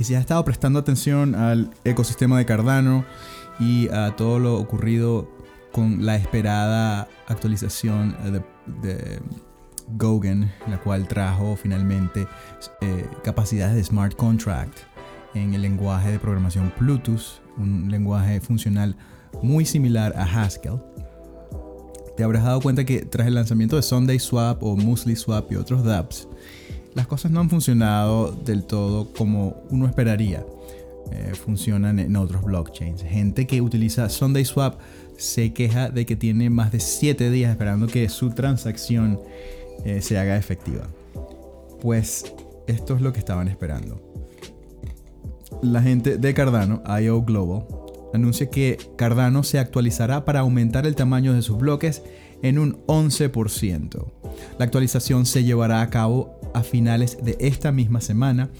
Y si has estado prestando atención al ecosistema de Cardano y a todo lo ocurrido con la esperada actualización de, de Gogan, la cual trajo finalmente eh, capacidades de smart contract en el lenguaje de programación Bluetooth, un lenguaje funcional muy similar a Haskell. Te habrás dado cuenta que tras el lanzamiento de Sunday Swap o Muesli Swap y otros dApps, las cosas no han funcionado del todo como uno esperaría. Eh, funcionan en otros blockchains. Gente que utiliza Sunday Swap se queja de que tiene más de 7 días esperando que su transacción eh, se haga efectiva. Pues esto es lo que estaban esperando. La gente de Cardano, IO Global, anuncia que Cardano se actualizará para aumentar el tamaño de sus bloques en un 11%. La actualización se llevará a cabo a finales de esta misma semana.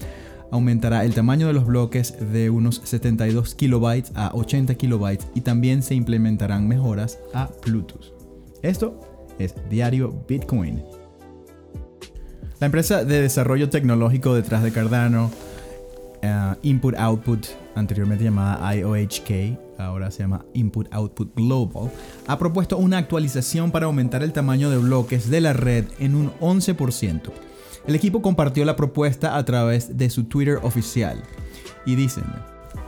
Aumentará el tamaño de los bloques de unos 72 kilobytes a 80 kilobytes y también se implementarán mejoras a Bluetooth. Esto es Diario Bitcoin. La empresa de desarrollo tecnológico detrás de Cardano, uh, Input Output, anteriormente llamada IOHK, ahora se llama Input Output Global, ha propuesto una actualización para aumentar el tamaño de bloques de la red en un 11%. El equipo compartió la propuesta a través de su Twitter oficial y dicen,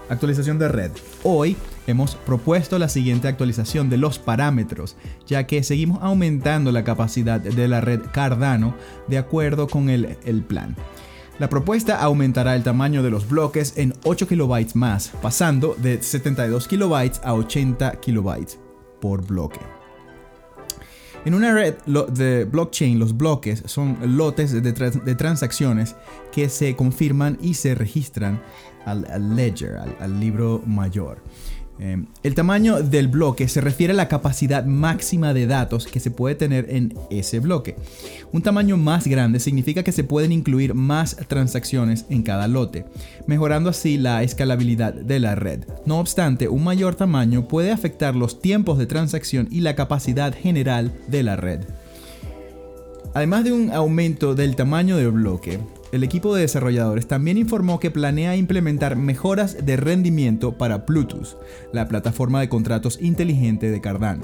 actualización de red. Hoy hemos propuesto la siguiente actualización de los parámetros, ya que seguimos aumentando la capacidad de la red Cardano de acuerdo con el plan. La propuesta aumentará el tamaño de los bloques en 8 kilobytes más, pasando de 72 kilobytes a 80 kilobytes por bloque. En una red de blockchain, los bloques son lotes de, transacciones que se confirman y se registran al, ledger, al libro mayor. Em, el tamaño del bloque se refiere a la capacidad máxima de datos que se puede tener en ese bloque. Un tamaño más grande significa que se pueden incluir más transacciones en cada lote, mejorando así la escalabilidad de la red. No obstante, un mayor tamaño puede afectar los tiempos de transacción y la capacidad general de la red. Además de un aumento del tamaño del bloque, el equipo de desarrolladores también informó que planea implementar mejoras de rendimiento para Bluetooth, la plataforma de contratos inteligente de Cardano.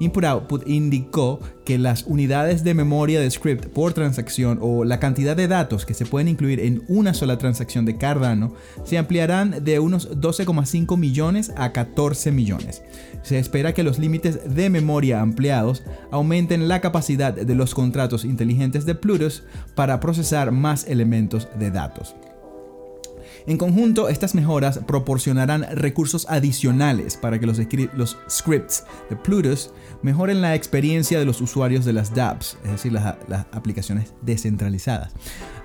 Input Output indicó que las unidades de memoria de script por transacción o la cantidad de datos que se pueden incluir en una sola transacción de Cardano se ampliarán de unos 12,5 millones a 14 millones. Se espera que los límites de memoria ampliados aumenten la capacidad de los contratos inteligentes de Bluetooth para procesar más elementos de datos. En conjunto, estas mejoras proporcionarán recursos adicionales para que los, scripts de Plutus mejoren la experiencia de los usuarios de las dApps, es decir, las, aplicaciones descentralizadas,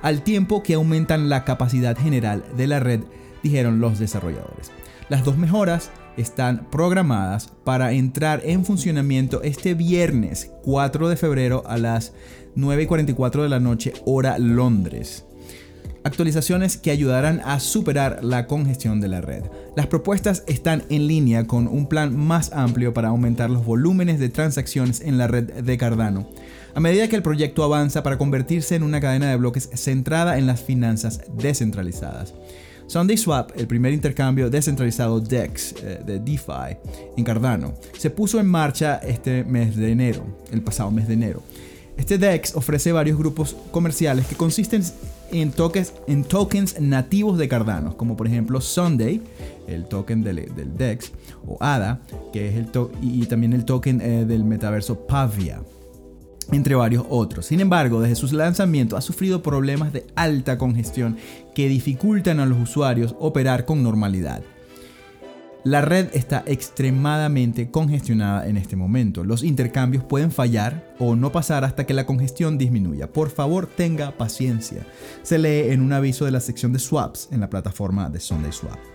al tiempo que aumentan la capacidad general de la red, dijeron los desarrolladores. Las dos mejoras están programadas para entrar en funcionamiento este viernes 4 de febrero a las 9.44 de la noche hora Londres actualizaciones que ayudarán a superar la congestión de la red. Las propuestas están en línea con un plan más amplio para aumentar los volúmenes de transacciones en la red de Cardano, a medida que el proyecto avanza para convertirse en una cadena de bloques centrada en las finanzas descentralizadas. SundaySwap, el primer intercambio descentralizado DEX eh, de DeFi en Cardano, se puso en marcha este mes de enero, el pasado mes de enero. Este DEX ofrece varios grupos comerciales que consisten en tokens, en tokens nativos de Cardano, como por ejemplo Sunday, el token del, DEX, o ADA, que es el y también el token eh, del metaverso Pavia entre varios otros. Sin embargo, desde su lanzamiento ha sufrido problemas de alta congestión que dificultan a los usuarios operar con normalidad. La red está extremadamente congestionada en este momento. Los intercambios pueden fallar o no pasar hasta que la congestión disminuya. Por favor, tenga paciencia. Se lee en un aviso de la sección de swaps en la plataforma de SundaySwap.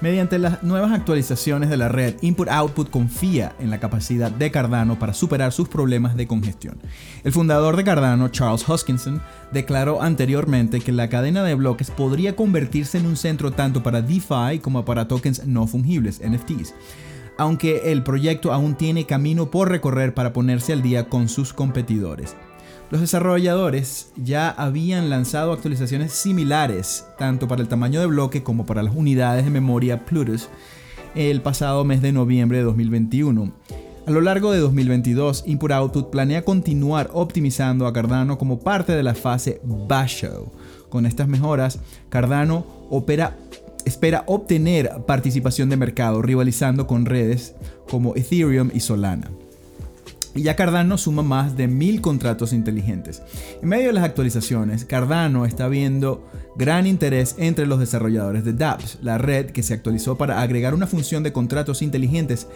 Mediante las nuevas actualizaciones de la red, Input Output confía en la capacidad de Cardano para superar sus problemas de congestión. El fundador de Cardano, Charles Hoskinson, declaró anteriormente que la cadena de bloques podría convertirse en un centro tanto para DeFi como para tokens no fungibles, NFTs aunque el proyecto aún tiene camino por recorrer para ponerse al día con sus competidores. Los desarrolladores ya habían lanzado actualizaciones similares, tanto para el tamaño de bloque como para las unidades de memoria Plutus, el pasado mes de noviembre de 2021. A lo largo de 2022, Input Output planea continuar optimizando a Cardano como parte de la fase Basho. Con estas mejoras, Cardano espera obtener participación de mercado rivalizando con redes como Ethereum y Solana. Y ya Cardano suma más de mil contratos inteligentes. En medio de las actualizaciones, Cardano está viendo gran interés entre los desarrolladores de dApps, la red que se actualizó para agregar una función de contratos inteligentes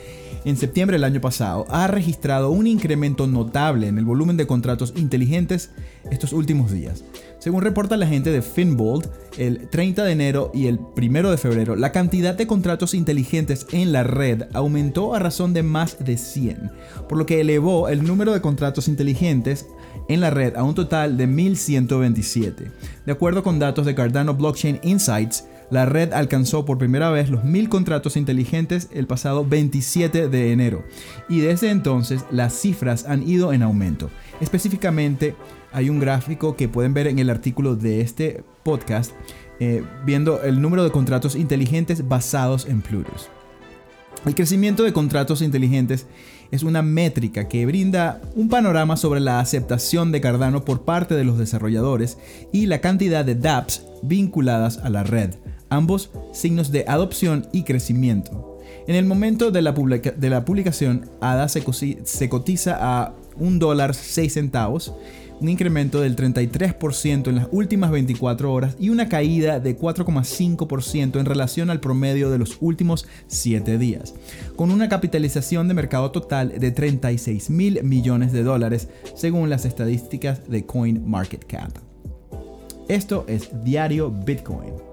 en septiembre del año pasado, ha registrado un incremento notable en el volumen de contratos inteligentes estos últimos días. Según reporta la gente de Finbold, el 30 de enero y el 1 de febrero, la cantidad de contratos inteligentes en la red aumentó a razón de más de 100, por lo que elevó el número de contratos inteligentes en la red a un total de 1127. De acuerdo con datos de Cardano Blockchain Insights, la red alcanzó por primera vez los 1000 contratos inteligentes el pasado 27 de enero y desde entonces las cifras han ido en aumento. Específicamente, hay un gráfico que pueden ver en el artículo de este podcast, eh, viendo el número de contratos inteligentes basados en Plutus. El crecimiento de contratos inteligentes es una métrica que brinda un panorama sobre la aceptación de Cardano por parte de los desarrolladores y la cantidad de dApps vinculadas a la red, ambos signos de adopción y crecimiento. En el momento de la, publicación, ADA se, se cotiza a un dólar 6 centavos un incremento del 33% en las últimas 24 horas y una caída de 4,5% en relación al promedio de los últimos 7 días, con una capitalización de mercado total de 36 mil millones de dólares según las estadísticas de CoinMarketCap. Esto es Diario Bitcoin.